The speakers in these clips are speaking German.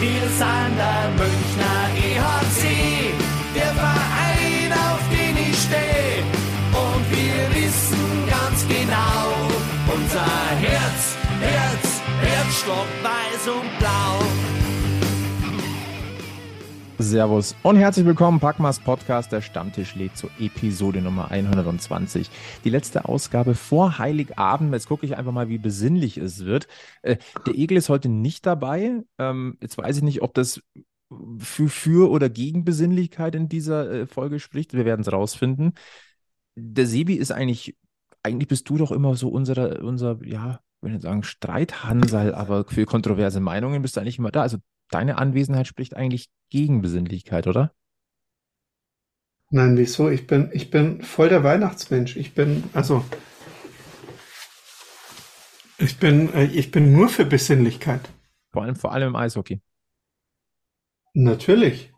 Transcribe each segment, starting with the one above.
Wir sind der Münchner EHC, der Verein, auf den ich stehe. Und wir wissen ganz genau, unser Herz, Herz, Herzstock weiß und blau. Servus und herzlich willkommen, Packmas Podcast, der Stammtisch lädt zur Episode Nummer 120. Die letzte Ausgabe vor Heiligabend. Jetzt gucke ich einfach mal, wie besinnlich es wird. Äh, der Egel ist heute nicht dabei. Ähm, jetzt weiß ich nicht, ob das für, für oder gegen Besinnlichkeit in dieser äh, Folge spricht. Wir werden es rausfinden. Der Sebi ist eigentlich, eigentlich bist du doch immer so unser, unser ja, ich will nicht sagen Streithansel, aber für kontroverse Meinungen bist du eigentlich immer da. Also deine Anwesenheit spricht eigentlich gegen Besinnlichkeit, oder? Nein, wieso? Ich bin, ich bin voll der Weihnachtsmensch. Ich bin, also, ich bin, äh, ich bin nur für Besinnlichkeit. Vor allem, vor allem im Eishockey. Natürlich.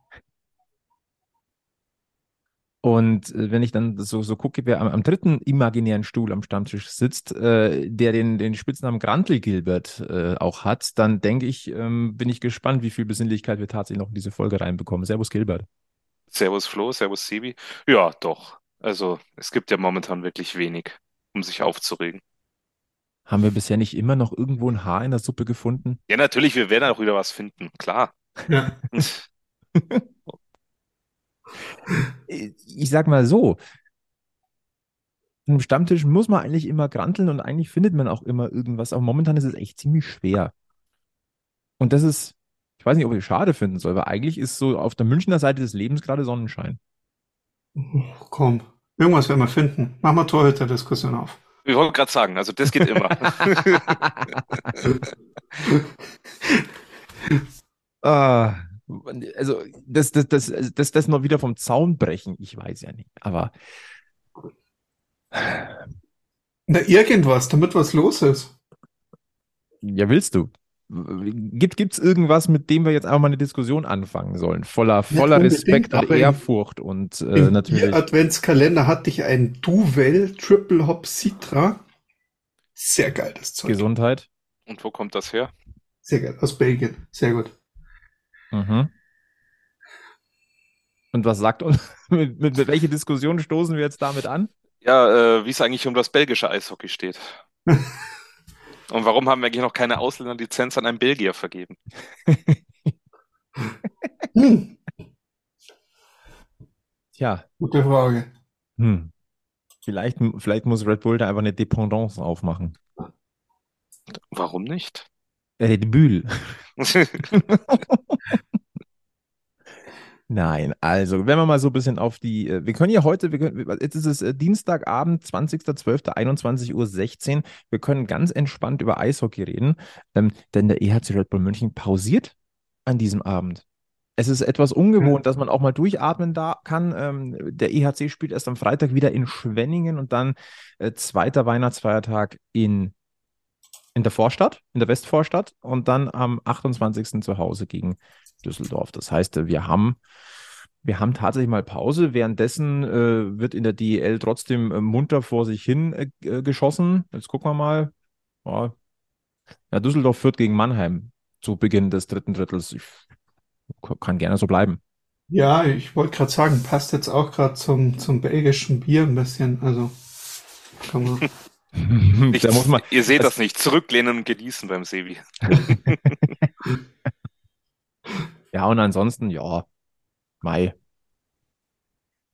Und äh, wenn ich dann so, so gucke, wer am, am dritten imaginären Stuhl am Stammtisch sitzt, äh, der den, den Spitznamen Grantel Gilbert äh, auch hat, dann denke ich, ähm, bin ich gespannt, wie viel Besinnlichkeit wir tatsächlich noch in diese Folge reinbekommen. Servus Gilbert. Servus Flo, Servus Sebi. Ja, doch. Also es gibt ja momentan wirklich wenig, um sich aufzuregen. Haben wir bisher nicht immer noch irgendwo ein Haar in der Suppe gefunden? Ja, natürlich, wir werden auch wieder was finden, klar. Ja. ich sag mal so, im Stammtisch muss man eigentlich immer granteln und eigentlich findet man auch immer irgendwas. Aber momentan ist es echt ziemlich schwer. Und das ist, ich weiß nicht, ob ich es schade finden soll, weil eigentlich ist so auf der Münchner Seite des Lebens gerade Sonnenschein. Komm, irgendwas werden wir finden. Machen wir Torhüter-Diskussion auf. Ich wollte gerade sagen, also das geht immer. Ah, also das, das, das, das, das noch wieder vom Zaun brechen, ich weiß ja nicht. Aber Na, irgendwas, damit was los ist. ja, willst du? Gibt es irgendwas, mit dem wir jetzt einfach mal eine Diskussion anfangen sollen? Voller, voller unbedingt, Respekt und Ehrfurcht und äh, Im natürlich. Adventskalender hatte ich ein Duvel Triple Hop Citra. Sehr geil, das Zeug. Gesundheit. Und wo kommt das her? Sehr geil, aus Belgien. Sehr gut. Mhm. Und was sagt uns, mit, mit, mit welche Diskussion stoßen wir jetzt damit an? Ja, äh, wie es eigentlich um das belgische Eishockey steht. Und warum haben wir eigentlich noch keine Ausländerlizenz an einen Belgier vergeben? Hm, Tja, gute Frage. hm. Vielleicht, vielleicht muss Red Bull da einfach eine Dependance aufmachen. Warum nicht? Red Bull. Nein, also wenn wir mal so ein bisschen auf die, äh, wir können ja heute, wir können, jetzt ist es äh, Dienstagabend, 20.12., 21.16 Uhr. Wir können ganz entspannt über Eishockey reden, ähm, denn der EHC Red Bull München pausiert an diesem Abend. Es ist etwas ungewohnt, dass man auch mal durchatmen da kann. Ähm, der EHC spielt erst am Freitag wieder in Schwenningen und dann äh, zweiter Weihnachtsfeiertag in, in der Vorstadt, in der Westvorstadt und dann am 28. zu Hause gegen Düsseldorf. Das heißt, äh, wir haben, wir haben tatsächlich mal Pause. Währenddessen äh, wird in der DEL trotzdem äh, munter vor sich hin äh, äh, geschossen. Jetzt gucken wir mal. Ja, ja, Düsseldorf führt gegen Mannheim zu Beginn des dritten Drittels. Ich, kann gerne so bleiben. Ja, ich wollte gerade sagen, passt jetzt auch gerade zum, zum belgischen Bier ein bisschen. Also, kann man. Nicht, da muss man, ihr seht das- das nicht. Zurücklehnen und genießen beim Sebi. Ja, und ansonsten, ja, Mai.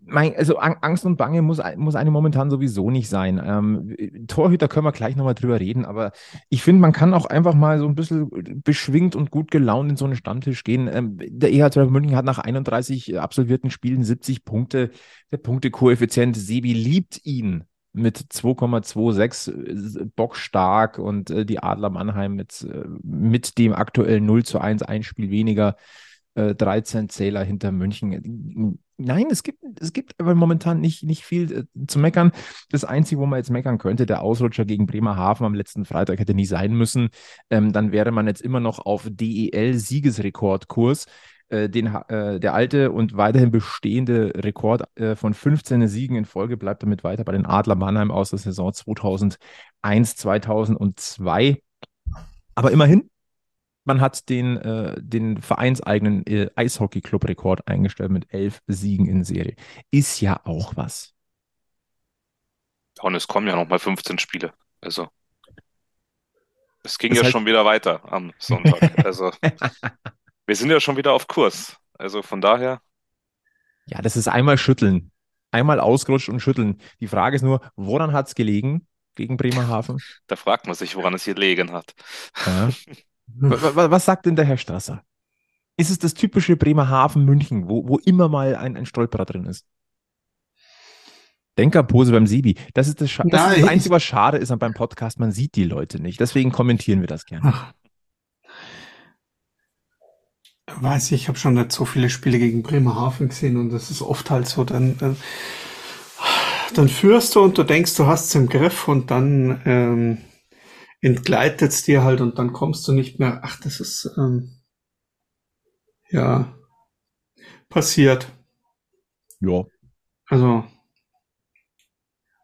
Mein, also Ang- Angst und Bange muss, muss eine momentan sowieso nicht sein. Ähm, Torhüter können wir gleich nochmal drüber reden, aber ich finde, man kann auch einfach mal so ein bisschen beschwingt und gut gelaunt in so einen Stammtisch gehen. Ähm, der EHC München hat nach 31 absolvierten Spielen 70 Punkte. Der Punktekoeffizient Sebi liebt ihn mit 2,26 äh, bockstark und äh, die Adler Mannheim mit, äh, mit dem aktuellen 0 zu 1 ein Spiel weniger äh, 13 Zähler hinter München. Nein, es gibt, es gibt aber momentan nicht, nicht viel äh, zu meckern. Das Einzige, wo man jetzt meckern könnte, der Ausrutscher gegen Bremerhaven am letzten Freitag hätte nie sein müssen. Ähm, dann wäre man jetzt immer noch auf DEL-Siegesrekordkurs. Äh, den, äh, der alte und weiterhin bestehende Rekord äh, von 15 Siegen in Folge bleibt damit weiter bei den Adler Mannheim aus der Saison 2001, 2002. Aber immerhin, Man hat den, äh, den vereinseigenen äh, Eishockey-Club-Rekord eingestellt mit elf Siegen in Serie. Ist ja auch was. Und es kommen ja noch mal 15 Spiele. Also, es ging Das ja heißt- schon wieder weiter am Sonntag. Also, wir sind ja schon wieder auf Kurs. Also von daher, Ja, das ist einmal schütteln. Einmal ausgerutscht und schütteln. Die Frage ist nur, woran hat es gelegen gegen Bremerhaven? da fragt man sich, woran es hier gelegen hat. Ja. Wa- wa- Was sagt denn der Herr Strasser? Ist es das typische Bremerhaven-München, wo, wo immer mal ein, ein Stolperer drin ist? Denkerpose beim Sibi. Das ist das, Scha das, ist das Nein. Einzige, was schade ist an beim Podcast. Man sieht die Leute nicht. Deswegen kommentieren wir das gerne. Ach. Weiß ich, ich habe schon nicht so viele Spiele gegen Bremerhaven gesehen und das ist oft halt so, dann, äh, dann führst du und du denkst, du hast es im Griff und dann ähm, entgleitet es dir halt und dann kommst du nicht mehr. Ach, das ist ähm, ja passiert. Ja. Also,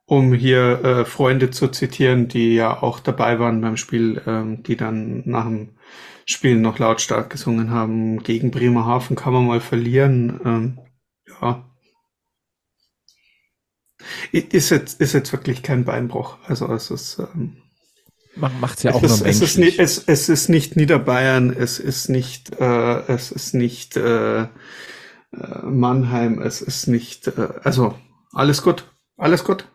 um hier äh, Freunde zu zitieren, die ja auch dabei waren beim Spiel, ähm, die dann nach dem Spiel noch lautstark gesungen haben, gegen Bremerhaven kann man mal verlieren. Ähm, ja. Ist jetzt, ist jetzt wirklich kein Beinbruch. Also es ist, ähm, Macht es ja auch es, ist, es, ist nicht, es, es ist nicht Niederbayern, es ist nicht, äh, es ist nicht äh, äh, Mannheim, es ist nicht, äh, also alles gut, alles gut.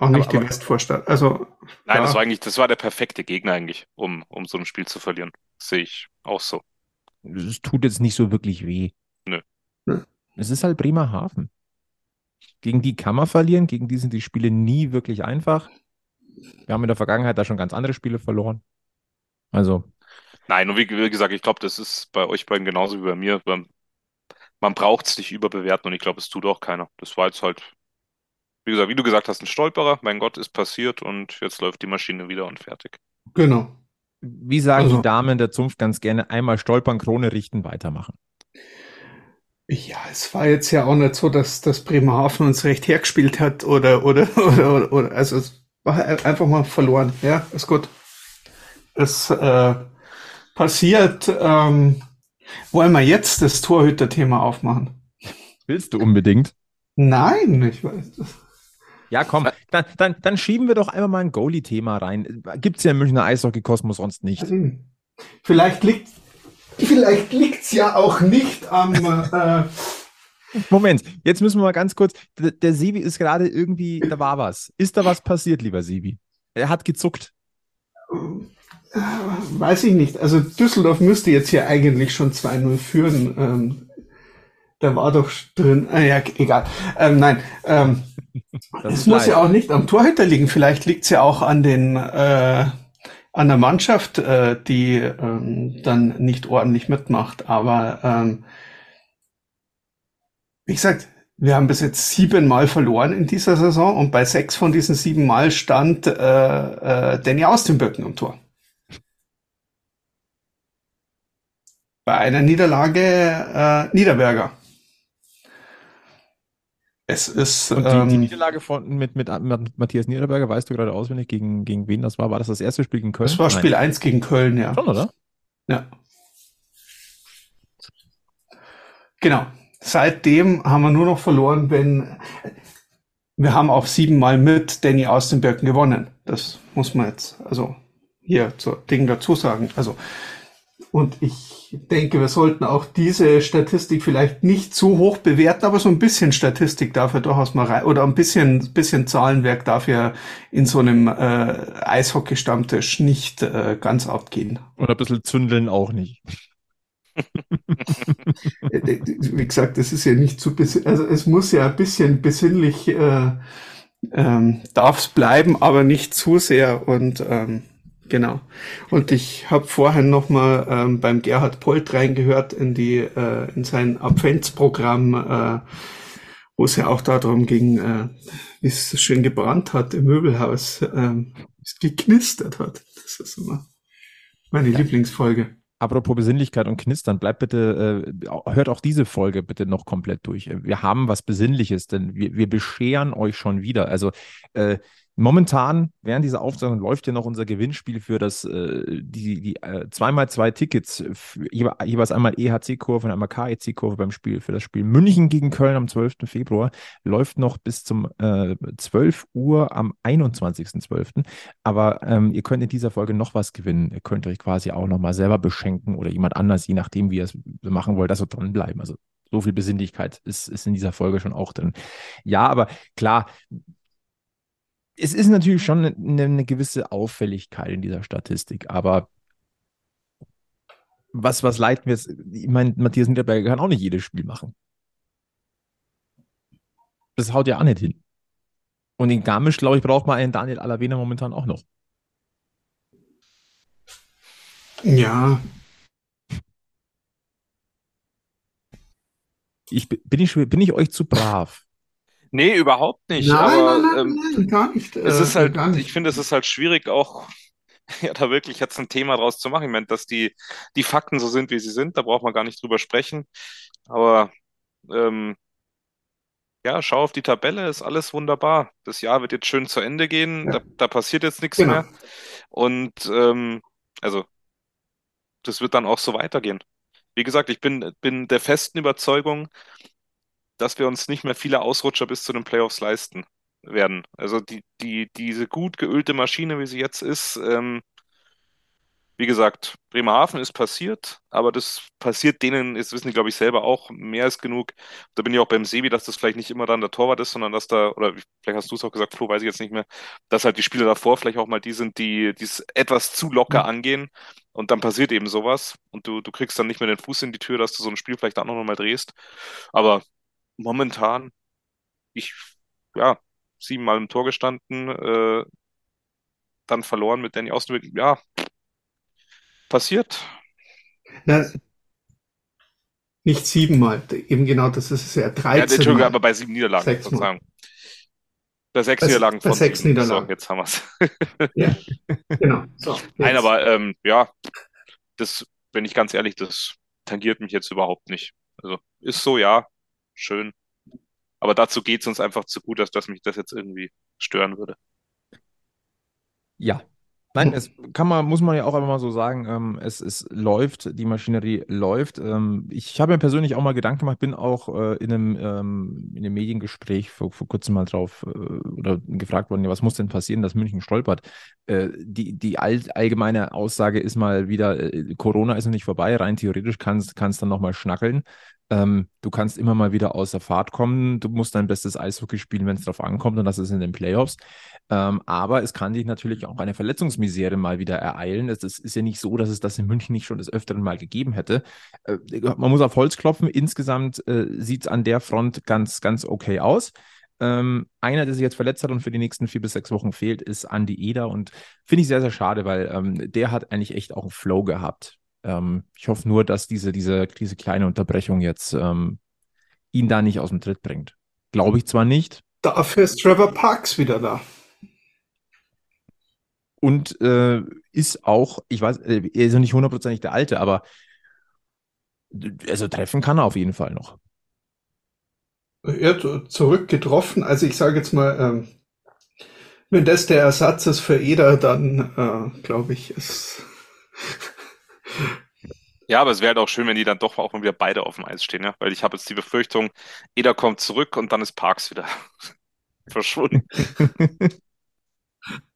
Auch nicht Aber- die aber- Westvorstadt. Also Nein, Ja. das war eigentlich, das war der perfekte Gegner eigentlich, um, um so ein Spiel zu verlieren. Das sehe ich auch so. Es tut jetzt nicht so wirklich weh. Nö. Nö. Es ist halt Bremerhaven. Gegen die kann man verlieren, gegen die sind die Spiele nie wirklich einfach. Wir haben in der Vergangenheit da schon ganz andere Spiele verloren. Also, Nein, und wie, wie gesagt, ich glaube, das ist bei euch beiden genauso wie bei mir. Man, man braucht es nicht überbewerten und ich glaube, es tut auch keiner. Das war jetzt halt, wie gesagt, wie du gesagt hast, ein Stolperer. Mein Gott, ist passiert und jetzt läuft die Maschine wieder und fertig. genau. wie sagen Also- die Damen der Zunft ganz gerne, einmal stolpern, Krone richten, weitermachen. Ja, es war jetzt ja auch nicht so, dass, dass Bremerhaven uns recht hergespielt hat oder, oder, oder, oder, oder also es war einfach mal verloren. Ja, ist gut. Es äh, passiert. Ähm, wollen wir jetzt das Torhüter-Thema aufmachen? Willst du unbedingt? Nein, ich weiß. Ja, komm, dann, dann, dann schieben wir doch einmal mal ein Goalie-Thema rein. Gibt's ja im Münchner Eishockey-Kosmos sonst nicht. Vielleicht liegt vielleicht liegt's ja auch nicht am äh, Moment, jetzt müssen wir mal ganz kurz. Der, der Sebi ist gerade irgendwie, da war was. Ist da was passiert, lieber Sebi? Er hat gezuckt. äh, weiß ich nicht. Also Düsseldorf müsste jetzt hier eigentlich schon 2-0 führen. Ähm, da war doch drin. Ah, ja, egal. Ähm, nein. Ähm, Das es muss ja auch nicht am Torhüter liegen. Vielleicht liegt's ja auch an den äh, an der Mannschaft, äh, die ähm, dann nicht ordentlich mitmacht. Aber ähm, wie gesagt, wir haben bis jetzt siebenmal verloren in dieser Saison und bei sechs von diesen sieben Mal stand äh, äh, Danny aus den Böcken am Tor. Bei einer Niederlage äh, Niederberger. Es ist Und die, die ähm, Niederlage von, mit, mit, mit Matthias Niederberger, weißt du gerade auswendig, gegen, gegen wen das war? War das das erste Spiel gegen Köln? das war Nein. Spiel 1 gegen Köln, ja. Schon, oder? Ja. Genau. Seitdem haben wir nur noch verloren, wenn wir haben auch siebenmal mit Danny aus den Birken gewonnen. Das muss man jetzt also hier zur Ding dazu sagen. Also und ich denke, wir sollten auch diese Statistik vielleicht nicht zu hoch bewerten, aber so ein bisschen Statistik darf ja durchaus mal rein oder ein bisschen bisschen Zahlenwerk darf ja in so einem äh, Eishockey-Stammtisch nicht äh, ganz abgehen. Und ein bisschen zündeln auch nicht. Äh, wie gesagt, das ist ja nicht zu bes also es muss ja ein bisschen besinnlich äh, ähm, darf es bleiben, aber nicht zu sehr und ähm, genau. Und ich habe vorhin noch mal ähm, beim Gerhard Polt reingehört in die äh, in sein Adventsprogramm, äh, wo es ja auch darum ging, äh, wie es so schön gebrannt hat im Möbelhaus, wie es geknistert hat. Das ist immer meine Lieblingsfolge. Apropos Besinnlichkeit und Knistern, bleibt bitte, äh, hört auch diese Folge bitte noch komplett durch. Wir haben was Besinnliches, denn wir, wir bescheren euch schon wieder. Also äh, Momentan, während dieser Aufzeichnung, läuft ja noch unser Gewinnspiel für das, äh, die, die äh, zweimal zwei Tickets, für, jeweils einmal EHC-Kurve und einmal KEC-Kurve beim Spiel, für das Spiel München gegen Köln am 12. Februar, läuft noch bis zum äh, 12 Uhr am 21.12. Aber ähm, ihr könnt in dieser Folge noch was gewinnen. Ihr könnt euch quasi auch nochmal selber beschenken oder jemand anders, je nachdem, wie ihr es machen wollt, also dranbleiben. Also so viel Besinnlichkeit ist, ist in dieser Folge schon auch drin. Ja, aber klar, es ist natürlich schon eine, eine gewisse Auffälligkeit in dieser Statistik, aber was, was leiten wir jetzt? Ich meine, Matthias Niederberger kann auch nicht jedes Spiel machen. Das haut ja auch nicht hin. Und in Garmisch, glaube ich, braucht man einen Daniel Alavena momentan auch noch. Ja. Ich, bin, ich, bin ich euch zu brav? Nee, überhaupt nicht. Nein, aber nein, nein, ähm, nein, gar nicht. es äh, ist halt, ich finde, es ist halt schwierig, auch ja, da wirklich jetzt ein Thema draus zu machen. Ich meine, dass die, die Fakten so sind, wie sie sind, da braucht man gar nicht drüber sprechen. Aber ähm, ja, schau auf die Tabelle, ist alles wunderbar. Das Jahr wird jetzt schön zu Ende gehen, Ja. da, da passiert jetzt nichts Genau. mehr. Und ähm, also, das wird dann auch so weitergehen. Wie gesagt, ich bin, bin der festen Überzeugung, dass wir uns nicht mehr viele Ausrutscher bis zu den Playoffs leisten werden. Also die, die, diese gut geölte Maschine, wie sie jetzt ist, ähm, wie gesagt, Bremerhaven ist passiert, aber das passiert denen, das wissen die, glaube ich, selber auch mehr als genug. Da bin ich auch beim Sebi, dass das vielleicht nicht immer dann der Torwart ist, sondern dass da, oder vielleicht hast du es auch gesagt, Flo, weiß ich jetzt nicht mehr, dass halt die Spieler davor vielleicht auch mal die sind, die es etwas zu locker angehen und dann passiert eben sowas und du, du kriegst dann nicht mehr den Fuß in die Tür, dass du so ein Spiel vielleicht auch noch mal drehst. Aber momentan, ich, ja, siebenmal im Tor gestanden, äh, dann verloren mit Danny Austin. Ja, passiert. Na, nicht siebenmal, eben genau, das ist es ja Ja, 13 Entschuldigung, Mal. aber bei sieben Niederlagen. Verzeihung. Bei sechs Bei- Niederlagen bei von sechs sieben. Niederlagen. So, jetzt haben wir's. Ja, genau. So, Nein, aber ähm, ja, das, wenn ich ganz ehrlich, das tangiert mich jetzt überhaupt nicht. Also ist so, ja, schön. Aber dazu geht's uns einfach zu gut, dass, dass mich das jetzt irgendwie stören würde. Ja. Nein, es kann man, muss man ja auch einfach mal so sagen, ähm, es, es läuft, die Maschinerie läuft. Ähm, ich habe mir persönlich auch mal Gedanken gemacht, bin auch äh, in einem, ähm, in einem Mediengespräch vor, vor kurzem mal drauf äh, oder gefragt worden, was muss denn passieren, dass München stolpert? Äh, die die all, allgemeine Aussage ist mal wieder, äh, Corona ist noch nicht vorbei, rein theoretisch kannst du dann nochmal schnackeln. Ähm, du kannst immer mal wieder außer Fahrt kommen, du musst dein bestes Eishockey spielen, wenn es drauf ankommt und das ist in den Playoffs. Ähm, aber es kann dich natürlich auch eine Verletzungsmisere mal wieder ereilen. Es, es ist ja nicht so, dass es das in München nicht schon des Öfteren mal gegeben hätte. Äh, man muss auf Holz klopfen. Insgesamt äh, sieht es an der Front ganz, ganz okay aus. Ähm, einer, der sich jetzt verletzt hat und für die nächsten vier bis sechs Wochen fehlt, ist Andy Eder und finde ich sehr, sehr schade, weil ähm, der hat eigentlich echt auch einen Flow gehabt. Ähm, ich hoffe nur, dass diese, diese, diese kleine Unterbrechung jetzt ähm, ihn da nicht aus dem Tritt bringt. Glaube ich zwar nicht, Dafür ist Trevor Parks wieder da. und äh, ist auch, ich weiß, äh, er ist ja nicht hundertprozentig der Alte, aber also treffen kann er auf jeden Fall noch. Er hat zurückgetroffen. Also ich sage jetzt mal, ähm, wenn das der Ersatz ist für Eder, dann äh, glaube ich, ist Ja, aber es wäre halt auch schön, wenn die dann doch auch mal wieder beide auf dem Eis stehen, ja. Weil ich habe jetzt die Befürchtung, Eder kommt zurück und dann ist Parks wieder verschwunden.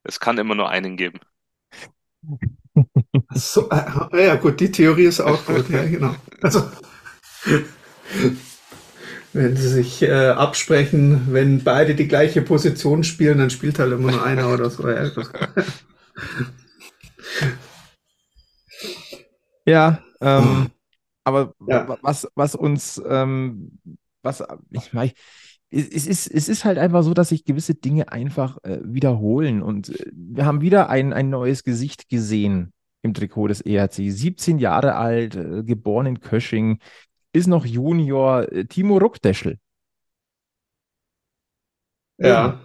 Es kann immer nur einen geben. so. Äh, ja gut, die Theorie ist auch gut. Ja, genau. Also wenn sie sich äh, absprechen, wenn beide die gleiche Position spielen, dann spielt halt immer nur einer oder so. Ja, Ja, ähm, aber Ja. wa- was, was uns, ähm, was, ich meine, es es ist, es ist halt einfach so, dass sich gewisse Dinge einfach äh, wiederholen und äh, wir haben wieder ein, ein neues Gesicht gesehen im Trikot des ERC. 17 Jahre alt, äh, geboren in Kösching, ist noch Junior, äh, Timo Ruckdeschel. ja.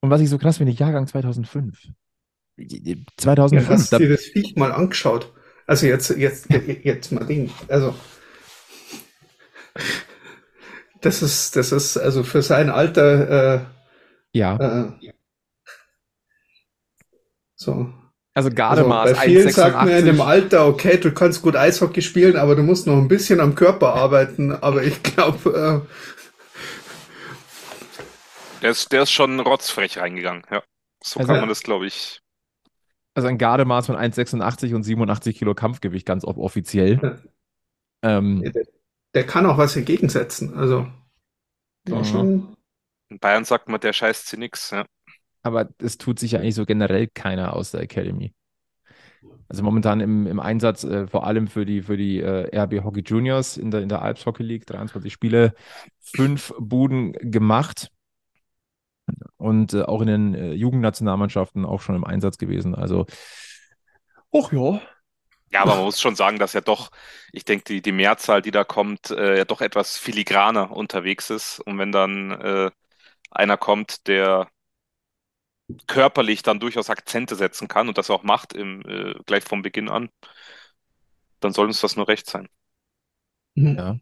Und was ich so krass finde, Jahrgang 2005. Ja, 2005, hast da, du dir das Viech mal angeschaut? Also jetzt, jetzt, jetzt mal Ding. Also das ist, das ist also für sein Alter äh, Ja. Äh, so. Also Also Gardemaß bei vielen sagt man in dem 1,86. Alter, okay, du kannst gut Eishockey spielen, aber du musst noch ein bisschen am Körper arbeiten. Aber ich glaube, Der ist, der ist schon rotzfrech reingegangen, ja. So Also- kann man das, glaube ich. Also ein Gardemaß von 1,86 und 87 Kilo Kampfgewicht, ganz off- offiziell. Ähm, äh, der, der kann auch was entgegensetzen. Also, Mhm. schon, In Bayern sagt man, der scheißt sie nix, ja. aber es tut sich ja eigentlich so generell keiner aus der Academy. Also momentan im, im Einsatz, äh, vor allem für die, für die äh, RB Hockey Juniors in der, in der Alps Hockey League, 23 Spiele, fünf Buden gemacht und äh, auch in den äh, Jugendnationalmannschaften auch schon im Einsatz gewesen. Also, ach ja, Ja, aber man muss schon sagen, dass ja doch, ich denke, die, die Mehrzahl, die da kommt, äh, ja doch etwas filigraner unterwegs ist. Und wenn dann äh, einer kommt, der körperlich dann durchaus Akzente setzen kann und das auch macht im, äh, gleich vom Beginn an, dann soll uns das nur recht sein. Mhm. Ja.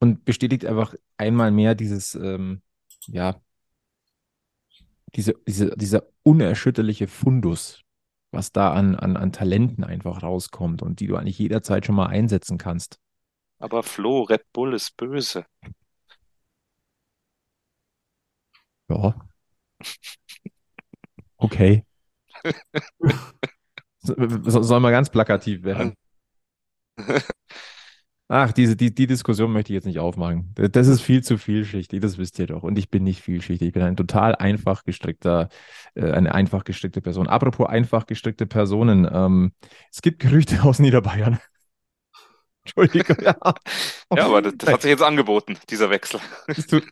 Und bestätigt einfach einmal mehr dieses, ähm, ja, diese, diese, dieser unerschütterliche Fundus, was da an, an, an Talenten einfach rauskommt und die du eigentlich jederzeit schon mal einsetzen kannst. Aber Flo, Red Bull ist böse. Ja. Okay. So- so- Soll mal ganz plakativ werden. Ach, diese, die, die Diskussion möchte ich jetzt nicht aufmachen. Das ist viel zu vielschichtig, das wisst ihr doch. Und ich bin nicht vielschichtig. Ich bin ein total einfach gestrickter, äh, eine einfach gestrickte Person. Apropos einfach gestrickte Personen, ähm, es gibt Gerüchte aus Niederbayern. Entschuldigung. Ja, Ja, aber das, das hat sich jetzt angeboten, dieser Wechsel. Tut,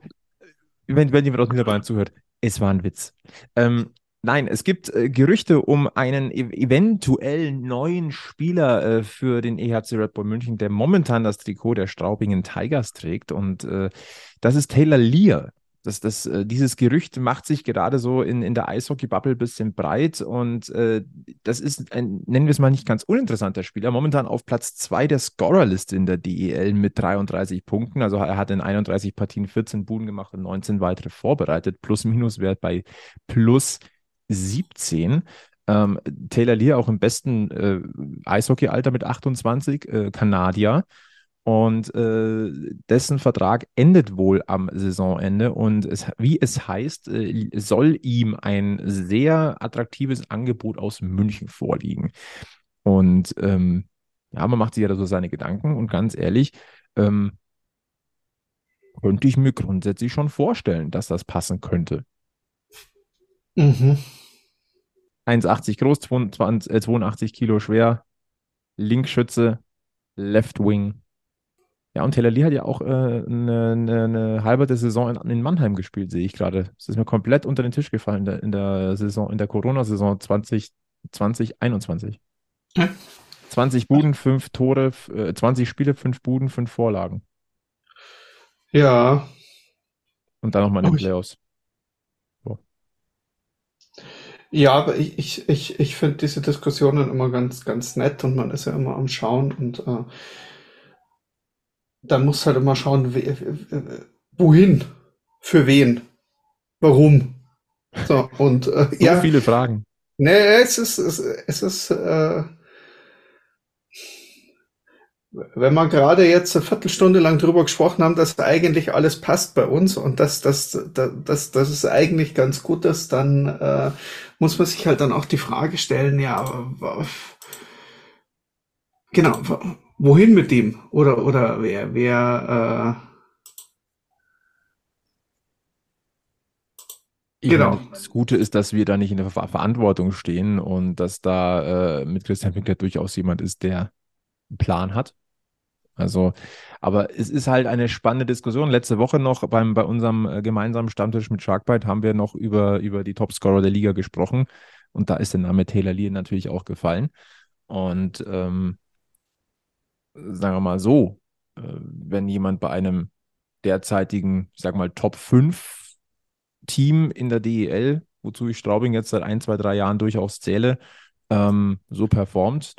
wenn, wenn jemand aus Niederbayern zuhört, es war ein Witz. Ähm, nein, es gibt äh, Gerüchte um einen ev eventuell neuen Spieler äh, für den EHC Red Bull München, der momentan das Trikot der Straubingen Tigers trägt. Und äh, das ist Taylor Lear. Das, das, äh, dieses Gerücht macht sich gerade so in, in der Eishockey-Bubble ein bisschen breit und äh, das ist ein, nennen wir es mal nicht ganz uninteressanter Spieler. Momentan auf Platz 2 der Scorerliste in der DEL mit 33 Punkten. Also er hat in 31 Partien 14 Buden gemacht und 19 weitere vorbereitet. Plus-Minus-Wert bei plus 17. Ähm, Taylor Lear auch im besten äh, Eishockey-Alter mit 28, äh, Kanadier. Und äh, dessen Vertrag endet wohl am Saisonende. Und es, wie es heißt, äh, soll ihm ein sehr attraktives Angebot aus München vorliegen. Und ähm, ja, man macht sich ja da so seine Gedanken. Und ganz ehrlich, ähm, könnte ich mir grundsätzlich schon vorstellen, dass das passen könnte. Mhm. 1,80 groß, 22, äh, 82 Kilo schwer, Linkschütze, Left Wing. Ja, und Taylor Lee hat ja auch äh, eine, eine, eine halbe der Saison in, in Mannheim gespielt, sehe ich gerade. Es ist mir komplett unter den Tisch gefallen in der, in der Saison, in der Corona-Saison 2020, 2021. Ja. 20 Buden, 5 Tore, äh, 20 Spiele, 5 Buden, 5 Vorlagen. Ja, Und dann nochmal in den Playoffs. Ja, aber ich, ich, ich, ich finde diese Diskussionen immer ganz, ganz nett und man ist ja immer am Schauen und äh, dann muss halt immer schauen, we, wohin, für wen, warum. So, und äh, So ja, viele Fragen. nee, es ist, es, es ist, äh, wenn wir gerade jetzt eine Viertelstunde lang drüber gesprochen haben, dass eigentlich alles passt bei uns und dass, dass, dass, dass, dass es eigentlich ganz gut ist, dann äh, muss man sich halt dann auch die Frage stellen, ja, genau, wohin mit dem? Oder, oder wer, wer, Ich Genau. das Gute ist, dass wir da nicht in der Ver Verantwortung stehen und dass da äh, mit Christian Pinkler durchaus jemand ist, der einen Plan hat. Also, aber es ist halt eine spannende Diskussion. Letzte Woche noch beim, bei unserem äh, gemeinsamen Stammtisch mit Sharkbite haben wir noch über, über die Topscorer der Liga gesprochen und da ist der Name Taylor Lee natürlich auch gefallen. Und ähm, sagen wir mal so, äh, wenn jemand bei einem derzeitigen, ich sag mal, Top 5 Team in der DEL, wozu ich Straubing jetzt seit ein, zwei, drei Jahren durchaus zähle, ähm, so performt,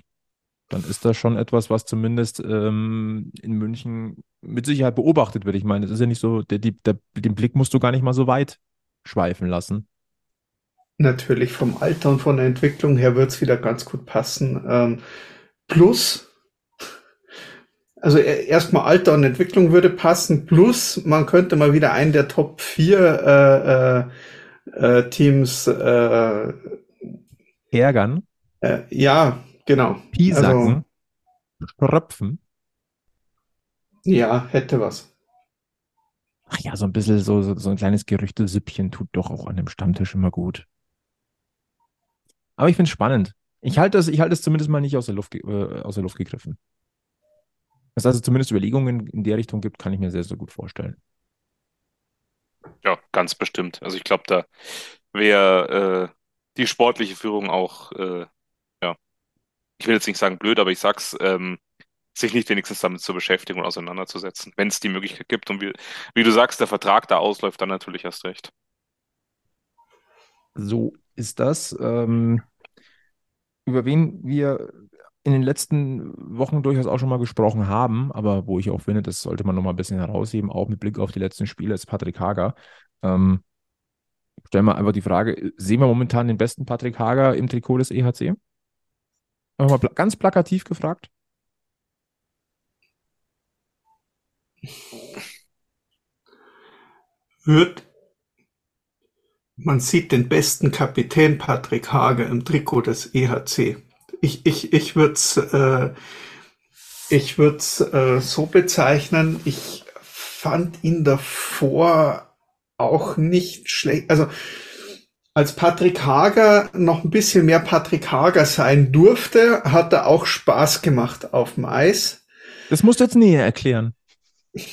dann ist das schon etwas, was zumindest ähm, in München mit Sicherheit beobachtet wird. Ich meine, es ist ja nicht so, der, der, den Blick musst du gar nicht mal so weit schweifen lassen. Natürlich vom Alter und von der Entwicklung her wird es wieder ganz gut passen. Ähm, plus, also erstmal Alter und Entwicklung würde passen, plus man könnte mal wieder einen der Top 4 äh, äh, äh, Teams äh, ärgern. Äh, ja, genau. Piesacken. Also, Schröpfen. Ja, hätte was. Ach ja, so ein bisschen so, so, so ein kleines Gerüchtesüppchen tut doch auch an dem Stammtisch immer gut. Aber ich finde es spannend. Ich halte es, ich halte es zumindest mal nicht aus der Luft, äh, aus der Luft gegriffen. Dass es also zumindest Überlegungen in der Richtung gibt, kann ich mir sehr, sehr gut vorstellen. Ja, ganz bestimmt. Also ich glaube, da wäre äh, die sportliche Führung auch, äh, ich will jetzt nicht sagen blöd, aber ich sag's, ähm, sich nicht wenigstens damit zu beschäftigen und auseinanderzusetzen, wenn es die Möglichkeit gibt. Und wie, wie du sagst, der Vertrag da ausläuft, dann natürlich erst recht. So ist das. Ähm, über wen wir in den letzten Wochen durchaus auch schon mal gesprochen haben, aber wo ich auch finde, das sollte man noch mal ein bisschen herausheben, auch mit Blick auf die letzten Spiele, ist Patrick Hager. Ähm, stellen wir einfach die Frage, sehen wir momentan den besten Patrick Hager im Trikot des EHC? Mal ganz plakativ gefragt. Wird man sieht den besten Kapitän Patrick Hager im Trikot des EHC. Ich, ich, ich würde es äh, ich würd's, äh, so bezeichnen. Ich fand ihn davor auch nicht schlecht. Also als Patrick Hager noch ein bisschen mehr Patrick Hager sein durfte, hat er auch Spaß gemacht auf dem Eis. Das musst du jetzt näher erklären.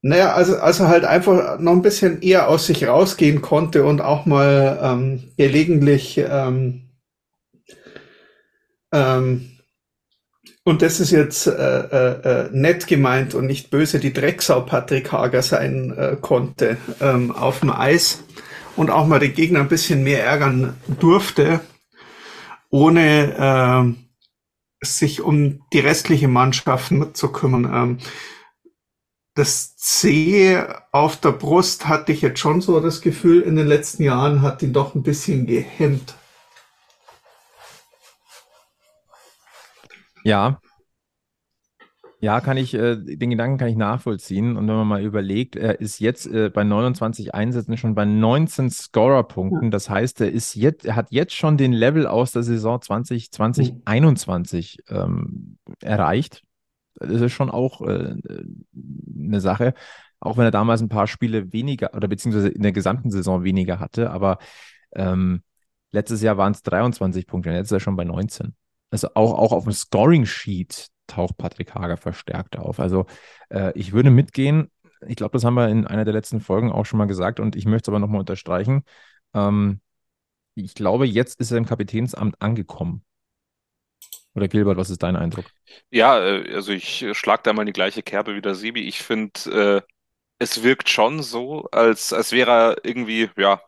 naja, also, also halt einfach noch ein bisschen eher aus sich rausgehen konnte und auch mal ähm, gelegentlich ähm, ähm, und das ist jetzt äh, äh, äh, nett gemeint und nicht böse, die Drecksau Patrick Hager sein äh, konnte ähm, auf dem Eis und auch mal den Gegner ein bisschen mehr ärgern durfte, ohne äh, sich um die restliche Mannschaft zu kümmern. Ähm, das C auf der Brust hatte ich jetzt schon so das Gefühl, in den letzten Jahren hat ihn doch ein bisschen gehemmt. Ja. Ja, kann ich, äh, den Gedanken kann ich nachvollziehen. Und wenn man mal überlegt, er ist jetzt äh, bei 29 Einsätzen schon bei 19 Scorer-Punkten. Das heißt, er ist jetzt, er hat jetzt schon den Level aus der Saison 2020, mhm. 21 ähm, erreicht. Das ist schon auch äh, eine Sache. Auch wenn er damals ein paar Spiele weniger oder beziehungsweise in der gesamten Saison weniger hatte, aber ähm, letztes Jahr waren es 23 Punkte, jetzt ist er schon bei 19. Also auch, auch auf dem Scoring-Sheet taucht Patrick Hager verstärkt auf. Also äh, ich würde mitgehen. Ich glaube, das haben wir in einer der letzten Folgen auch schon mal gesagt und ich möchte es aber nochmal unterstreichen. Ähm, ich glaube, jetzt ist er im Kapitänsamt angekommen. Oder Gilbert, was ist dein Eindruck? Ja, äh, also ich schlage da mal in die gleiche Kerbe wie der Sebi. Ich finde, äh, es wirkt schon so, als, als wäre er irgendwie, ja,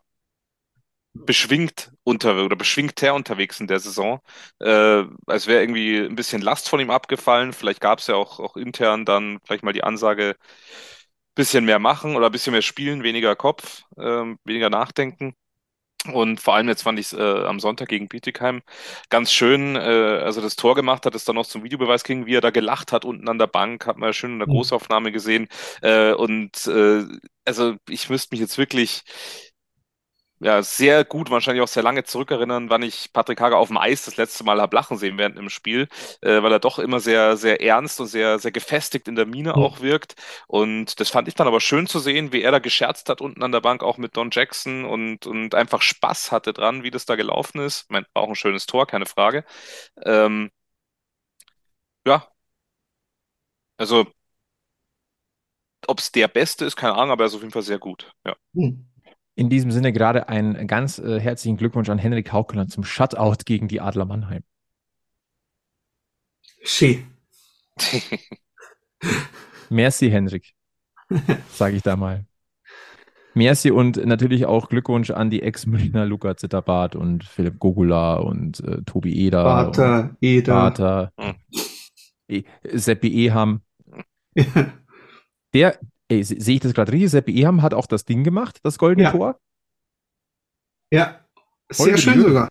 beschwingt unter oder beschwingter unterwegs in der Saison. Äh, als wäre irgendwie ein bisschen Last von ihm abgefallen. Vielleicht gab es ja auch, auch intern dann vielleicht mal die Ansage, bisschen mehr machen oder ein bisschen mehr spielen, weniger Kopf, äh, weniger nachdenken. Und vor allem jetzt fand ich es äh, am Sonntag gegen Bietigheim ganz schön, äh, als er das Tor gemacht hat, es dann noch zum Videobeweis ging, wie er da gelacht hat unten an der Bank, hat man ja schön in der mhm. Großaufnahme gesehen. Äh, und äh, also ich müsste mich jetzt wirklich ja, sehr gut, wahrscheinlich auch sehr lange zurückerinnern, wann ich Patrick Hager auf dem Eis das letzte Mal habe lachen sehen während dem Spiel, äh, weil er doch immer sehr, sehr ernst und sehr, sehr gefestigt in der Mine mhm. auch wirkt. Und das fand ich dann aber schön zu sehen, wie er da gescherzt hat unten an der Bank, auch mit Don Jackson und, und einfach Spaß hatte dran, wie das da gelaufen ist. Ich meine, auch ein schönes Tor, keine Frage. Ähm, ja. Also, ob es der Beste ist, keine Ahnung, aber er ist auf jeden Fall sehr gut. Ja. Mhm. In diesem Sinne gerade einen ganz äh, herzlichen Glückwunsch an Henrik Haukeland zum Shutout gegen die Adler Mannheim. Schön. Merci, Henrik. Sage ich da mal. Merci und natürlich auch Glückwunsch an die Ex-Münchner Luca Zitterbart und Philipp Gogula und äh, Tobi Eder. Vater, Eder. Vater. Hm. E Seppi Eham. Der, Ey, se- sehe ich das gerade richtig? Seppi Eham hat auch das Ding gemacht, das goldene Ja. Tor. Ja, sehr Holger schön Jürgen. sogar.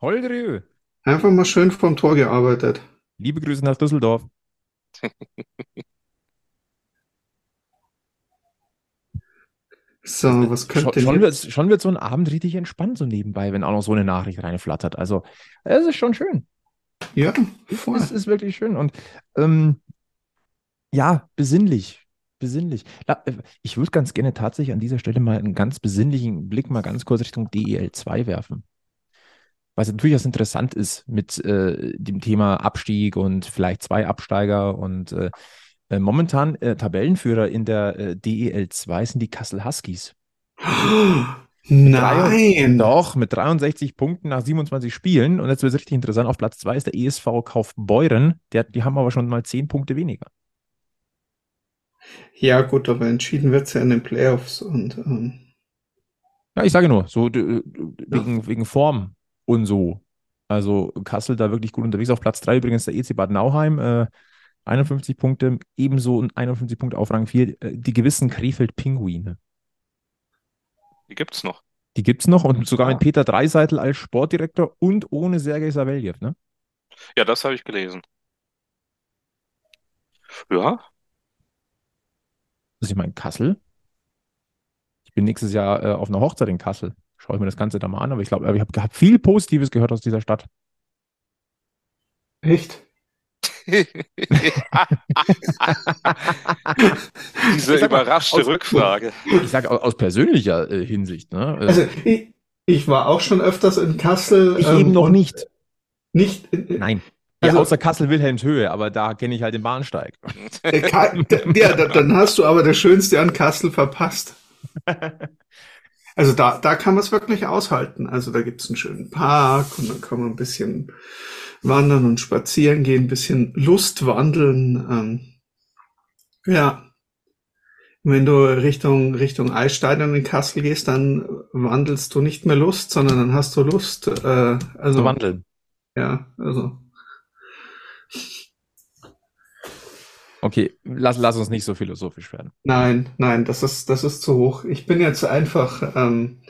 Holdrö. Einfach mal schön vom Tor gearbeitet. Liebe Grüße nach Düsseldorf. So, was Schon, könnte schon, wird, schon wird so ein Abend richtig entspannt, so nebenbei, wenn auch noch so eine Nachricht reinflattert. Also, es ist schon schön. Ja, voll. Es ist wirklich schön. Und ähm, ja, besinnlich. Besinnlich. Äh, Ich würde ganz gerne tatsächlich an dieser Stelle mal einen ganz besinnlichen Blick mal ganz kurz Richtung DEL 2 werfen. Was natürlich das interessant ist mit äh, dem Thema Abstieg und vielleicht zwei Absteiger und äh, äh, momentan äh, Tabellenführer in der äh, DEL 2 sind die Kassel Huskies. Nein. Doch, mit 63 Punkten nach 27 Spielen. Und jetzt wird es richtig interessant. Auf Platz 2 ist der ESV Kaufbeuren. Der, die haben aber schon mal 10 Punkte weniger. Ja, gut, aber entschieden wird's ja in den Playoffs und ähm, Ja, ich sage nur, so d- wegen, wegen Form und so. Also Kassel da wirklich gut unterwegs. Auf Platz 3 übrigens der EC Bad Nauheim. Äh, 51 Punkte, ebenso und 51 Punkte auf Rang 4. Äh, die gewissen Krefeld-Pinguine. Die gibt's noch. Die gibt es noch und sogar mit Peter Dreiseitel als Sportdirektor und ohne Sergei Saveljew, ne? Ja, das habe ich gelesen. Ja, Also ich meine, Kassel. Ich bin nächstes Jahr äh, auf einer Hochzeit in Kassel. Schaue ich mir das Ganze da mal an, aber ich glaube, ich habe hab viel Positives gehört aus dieser Stadt. echt? Diese mal, überraschte aus- Rückfrage. Ich sage aus persönlicher äh, Hinsicht, ne? Äh, Also ich, ich war auch schon öfters in Kassel. ich ähm, eben noch nicht. Nicht. äh, Nein. Ja, Also- außer Kassel-Wilhelmshöhe, aber da kenne ich halt den Bahnsteig. Ja, da- dann hast du aber das Schönste an Kassel verpasst. Also da, da kann man es wirklich aushalten. Also da gibt's einen schönen Park und dann kann man ein bisschen wandern und spazieren gehen, ein bisschen Lust wandeln. Ähm, ja. Wenn du Richtung, Richtung Eisstadion in Kassel gehst, dann wandelst du nicht mehr Lust, sondern dann hast du Lust. Äh, also, Zu wandeln. ja, also. Okay, lass, lass uns nicht so philosophisch werden. Nein, nein, das ist, das ist zu hoch. Ich bin jetzt einfach, ähm,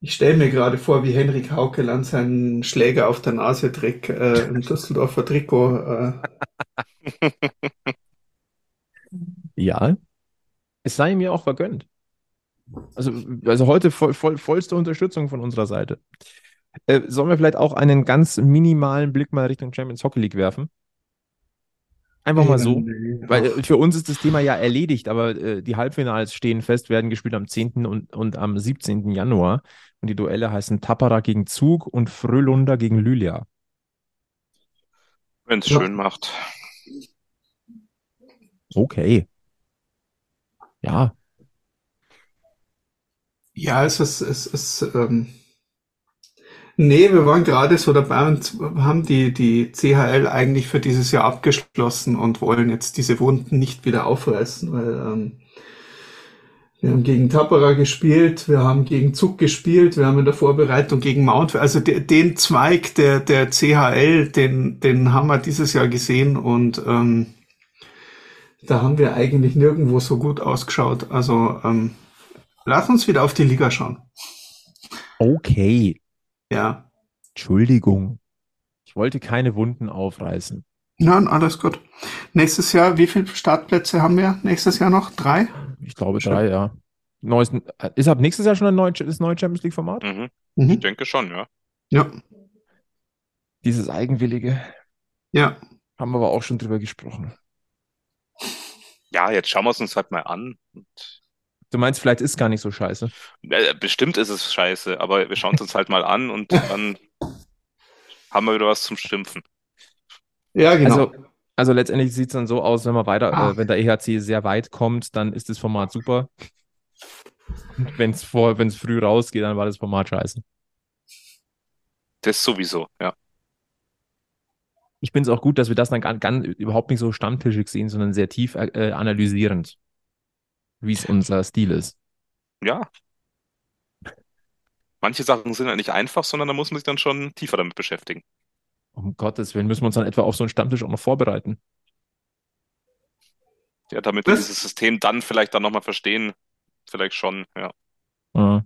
ich stelle mir gerade vor, wie Henrik Haukeland seinen Schläger auf der Nase trägt, äh, im Düsseldorfer Trikot. Äh, Ja, es sei mir auch vergönnt. Also, also heute voll, voll, vollste Unterstützung von unserer Seite. Äh, sollen wir vielleicht auch einen ganz minimalen Blick mal Richtung Champions Hockey League werfen? Einfach mal so. Weil äh, für uns ist das Thema ja erledigt, aber äh, die Halbfinals stehen fest, werden gespielt am 10. und, und am 17. Januar. Und die Duelle heißen Tappara gegen Zug und Frölunda gegen Lylia. Wenn es Ja. schön macht. Okay. Ja, Ja, es ist, es ist, ähm, nee, wir waren gerade so dabei und haben die, die CHL eigentlich für dieses Jahr abgeschlossen und wollen jetzt diese Wunden nicht wieder aufreißen, weil, ähm, wir haben gegen Tappara gespielt, wir haben gegen Zug gespielt, wir haben in der Vorbereitung gegen Mount, also de, den Zweig der, der CHL, den, den haben wir dieses Jahr gesehen und, ähm, da haben wir eigentlich nirgendwo so gut ausgeschaut. Also, ähm, lass uns wieder auf die Liga schauen. okay. Ja. Entschuldigung. Ich wollte keine Wunden aufreißen. Nein, alles gut. Nächstes Jahr, wie viele Startplätze haben wir nächstes Jahr noch? Drei? Ich glaube drei, ja. Neues, ist ab nächstes Jahr schon ein neu, das neue Champions League-Format? Mhm. Mhm. Ich denke schon, ja. Ja, Dieses eigenwillige, ja. haben wir aber auch schon drüber gesprochen. Ja, jetzt schauen wir es uns halt mal an. Und, Du meinst, vielleicht ist gar nicht so scheiße. bestimmt ist es scheiße, aber wir schauen es uns halt mal an und dann haben wir wieder was zum Schimpfen. Ja, genau. Also, also letztendlich sieht es dann so aus, wenn man weiter, Ah. äh, wenn der EHC sehr weit kommt, dann ist das Format super. Und wenn es vor, wenn es früh rausgeht, dann war das Format scheiße. Das sowieso, ja. Ich finde es auch gut, dass wir das dann ganz überhaupt nicht so stammtischig sehen, sondern sehr tief äh, analysierend, wie es unser Stil ist. Ja. Manche Sachen sind halt nicht einfach, sondern da muss man sich dann schon tiefer damit beschäftigen. Um Gottes Willen müssen wir uns dann etwa auf so einen Stammtisch auch noch vorbereiten. Ja, damit wir dieses System dann vielleicht dann nochmal verstehen. Vielleicht schon, ja. Ja.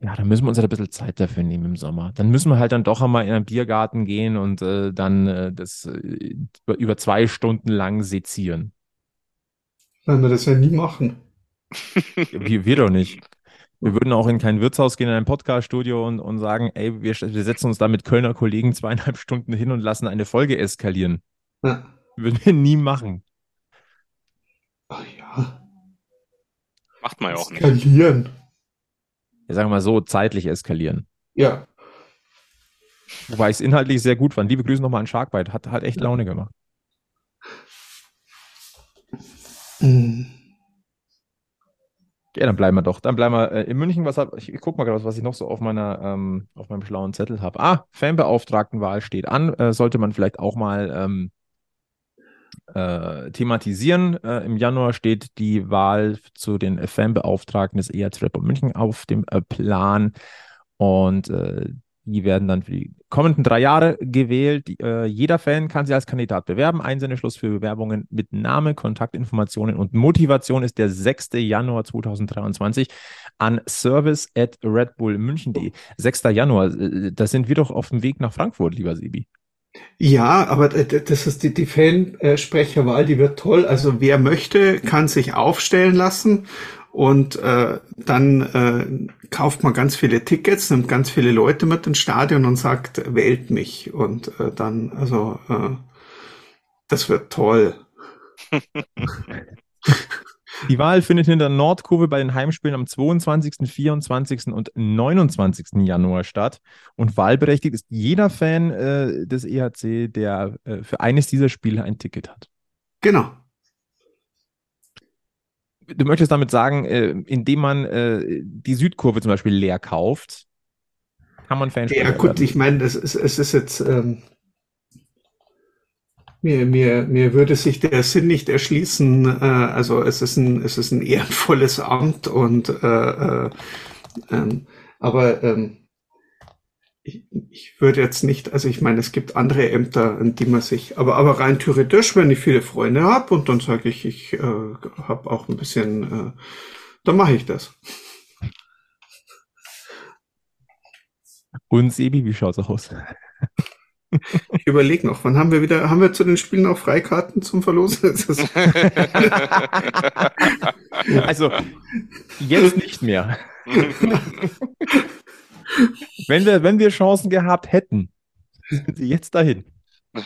Ja, dann müssen wir uns halt ein bisschen Zeit dafür nehmen im Sommer. Dann müssen wir halt dann doch einmal in einen Biergarten gehen und äh, dann äh, das äh, über- über zwei Stunden lang sezieren. Weil wir das ja nie machen. Wir, wir doch nicht. Wir würden auch in kein Wirtshaus gehen, in ein Podcaststudio und, und sagen, ey, wir, wir setzen uns da mit Kölner Kollegen zweieinhalb Stunden hin und lassen eine Folge eskalieren. Ja. Würden wir nie machen. Ach ja. Macht man ja auch nicht. Skalieren. Ja, sagen wir mal so, zeitlich eskalieren. Ja. Wobei ich es inhaltlich sehr gut fand. Liebe Grüße nochmal an Sharkbite. Hat, hat echt Laune gemacht. Mhm. Ja, dann bleiben wir doch. Dann bleiben wir äh, in München. Was hab, ich, ich guck mal gerade, was ich noch so auf meiner, ähm, auf meinem schlauen Zettel habe. Ah, Fanbeauftragtenwahl steht an. Äh, sollte man vielleicht auch mal ähm, äh, thematisieren. Äh, Im Januar steht die Wahl zu den Fanbeauftragten des EHZ Rap München auf dem äh, Plan. Und äh, die werden dann für die kommenden drei Jahre gewählt. Äh, jeder Fan kann sich als Kandidat bewerben. Einsendeschluss für Bewerbungen mit Name, Kontaktinformationen und Motivation ist der 6. Januar 2023 an service at redbullmünchen.de. 6. Januar, äh, da sind wir doch auf dem Weg nach Frankfurt, lieber Sebi. Ja, aber das ist die, die Fansprecherwahl, die wird toll. Also wer möchte, kann sich aufstellen lassen und äh, dann äh, kauft man ganz viele Tickets, nimmt ganz viele Leute mit ins Stadion und sagt, wählt mich. Und äh, dann, also äh, das wird toll. Die Wahl findet in der Nordkurve bei den Heimspielen am 22., 24. und 29. Januar statt. Und wahlberechtigt ist jeder Fan äh, des EHC, der äh, für eines dieser Spiele ein Ticket hat. Genau. Du möchtest damit sagen, äh, indem man äh, die Südkurve zum Beispiel leer kauft, kann man Fansprecher Ja gut, werden. ich meine, das ist, es ist jetzt ähm, mir, mir, mir würde sich der Sinn nicht erschließen. Äh, also es ist ein, es ist ein ehrenvolles Amt und äh, äh, ähm, aber ähm, ich, ich würde jetzt nicht, also ich meine, es gibt andere Ämter, an die man sich, aber aber rein theoretisch, wenn ich viele Freunde habe und dann sage ich, ich äh, habe auch ein bisschen, äh, dann mache ich das. Und Sebi, wie schaut's aus? Ich überlege noch, wann haben wir wieder, haben wir zu den Spielen auch Freikarten zum Verlosen? Also, jetzt nicht mehr. Wenn wir, wenn wir Chancen gehabt hätten, sind sie jetzt dahin.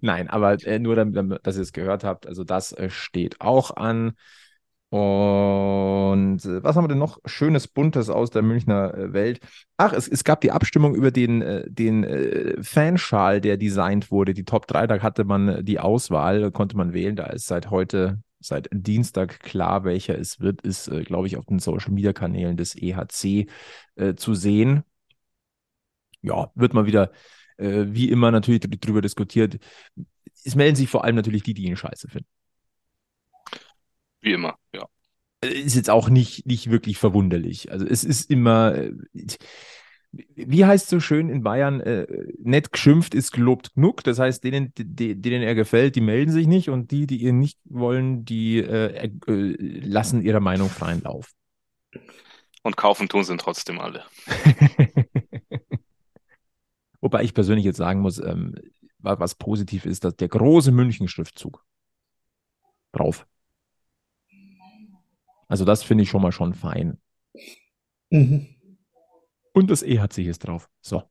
Nein, aber äh, nur damit, dass ihr es gehört habt, also das äh, steht auch an. Und äh, was haben wir denn noch Schönes, Buntes aus der Münchner äh, Welt? Ach, es, es gab die Abstimmung über den, äh, den äh, Fanschal, der designt wurde. Die Top 3, da hatte man die Auswahl, konnte man wählen. Da ist seit heute, seit Dienstag klar, welcher es wird, ist, äh, glaube ich, auf den Social Media Kanälen des EHC äh, zu sehen. Ja, wird mal wieder, äh, wie immer, natürlich dr- drüber diskutiert. Es melden sich vor allem natürlich die, die ihn scheiße finden. Wie immer, ja. ist jetzt auch nicht, nicht wirklich verwunderlich. Also es ist immer, äh, wie heißt es so schön in Bayern, äh, nett geschimpft ist gelobt genug. Das heißt, denen, die, denen er gefällt, die melden sich nicht und die, die ihn nicht wollen, die äh, äh, lassen ihrer Meinung freien Lauf. Und kaufen tun sind trotzdem alle. Wobei ich persönlich jetzt sagen muss, ähm, wa- was positiv ist, dass der große München-Schriftzug drauf. Also das finde ich schon mal schon fein. Mhm. Und das E hat sich jetzt drauf. So.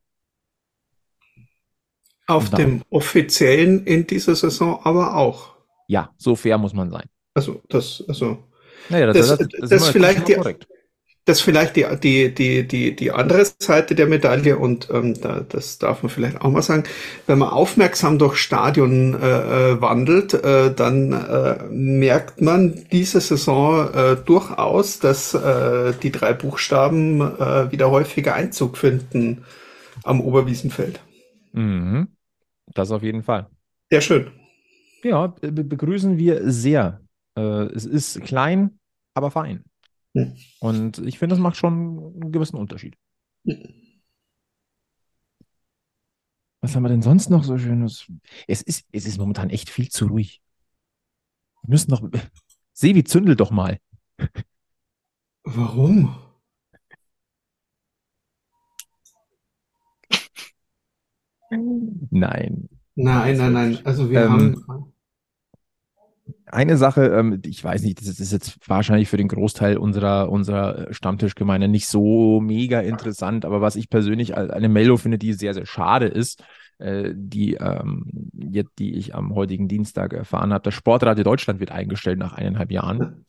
Auf dem offiziellen in dieser Saison aber auch. Ja, so fair muss man sein. Also das, also Naja, Das- das ist ist vielleicht die- korrekt. Das ist vielleicht die, die, die, die, die andere Seite der Medaille und ähm, da, das darf man vielleicht auch mal sagen. Wenn man aufmerksam durch Stadion äh, äh, wandelt, äh, dann äh, merkt man diese Saison äh, durchaus, dass äh, die drei Buchstaben äh, wieder häufiger Einzug finden am Oberwiesenfeld. Mhm. Das auf jeden Fall. Sehr schön. Ja, be begrüßen wir sehr. Äh, es ist klein, aber fein. Hm. Und ich finde, das macht schon einen gewissen Unterschied. Was Was haben wir denn sonst noch so Schönes? Es ist, es ist momentan echt viel zu ruhig. Wir müssen noch. Sevi, zündel doch mal. Warum? Nein. Nein, nein, nein. Also wir Ähm, haben. Eine Sache, ähm, ich weiß nicht, das ist, jetzt wahrscheinlich für den Großteil unserer, unserer Stammtischgemeinde nicht so mega interessant, aber was ich persönlich als eine Meldung finde, die sehr, sehr schade ist, äh, die, ähm, die ich am heutigen Dienstag erfahren habe, das Sportradio Deutschland wird eingestellt nach eineinhalb Jahren.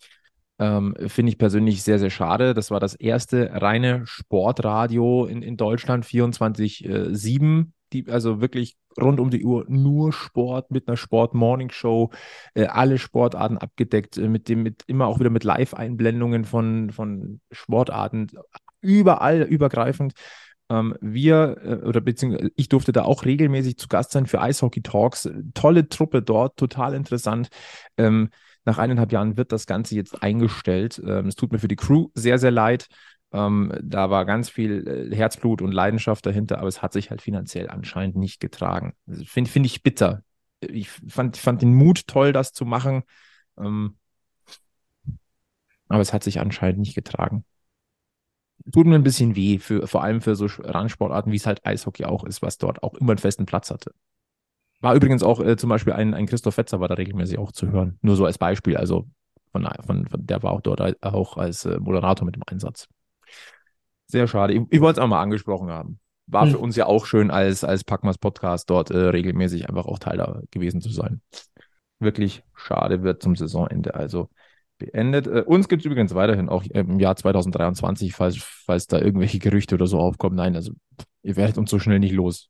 Ähm, finde ich persönlich sehr, sehr schade. Das war das erste reine Sportradio in, in Deutschland, 24-7, die, also wirklich rund um die Uhr nur Sport mit einer Sport-Morning-Show, äh, alle Sportarten abgedeckt, äh, mit dem, mit immer auch wieder mit Live-Einblendungen von, von Sportarten, überall übergreifend. Ähm, wir, äh, oder beziehungsweise ich durfte da auch regelmäßig zu Gast sein für Eishockey Talks. Tolle Truppe dort, total interessant. Ähm, nach eineinhalb Jahren wird das Ganze jetzt eingestellt. Ähm, es tut mir für die Crew sehr, sehr leid. Ähm, da war ganz viel äh, Herzblut und Leidenschaft dahinter, aber es hat sich halt finanziell anscheinend nicht getragen. Also Finde find ich bitter. Ich fand, fand den Mut toll, das zu machen. Ähm, aber es hat sich anscheinend nicht getragen. Tut mir ein bisschen weh, für, vor allem für so Randsportarten, wie es halt Eishockey auch ist, was dort auch immer einen festen Platz hatte. War übrigens auch äh, zum Beispiel ein, ein Christoph Fetzer war da regelmäßig auch zu hören. Nur so als Beispiel. Also von, von, von der war auch dort al- auch als äh, Moderator mit dem Einsatz. Sehr schade. Ich, ich wollte es auch mal angesprochen haben. War Hm. für uns ja auch schön, als, als Packmas Podcast dort äh, regelmäßig einfach auch Teil da gewesen zu sein. Wirklich schade wird zum Saisonende also beendet. Äh, uns gibt es übrigens weiterhin auch im Jahr 2023, falls, falls da irgendwelche Gerüchte oder so aufkommen. Nein, also ihr werdet uns so schnell nicht los.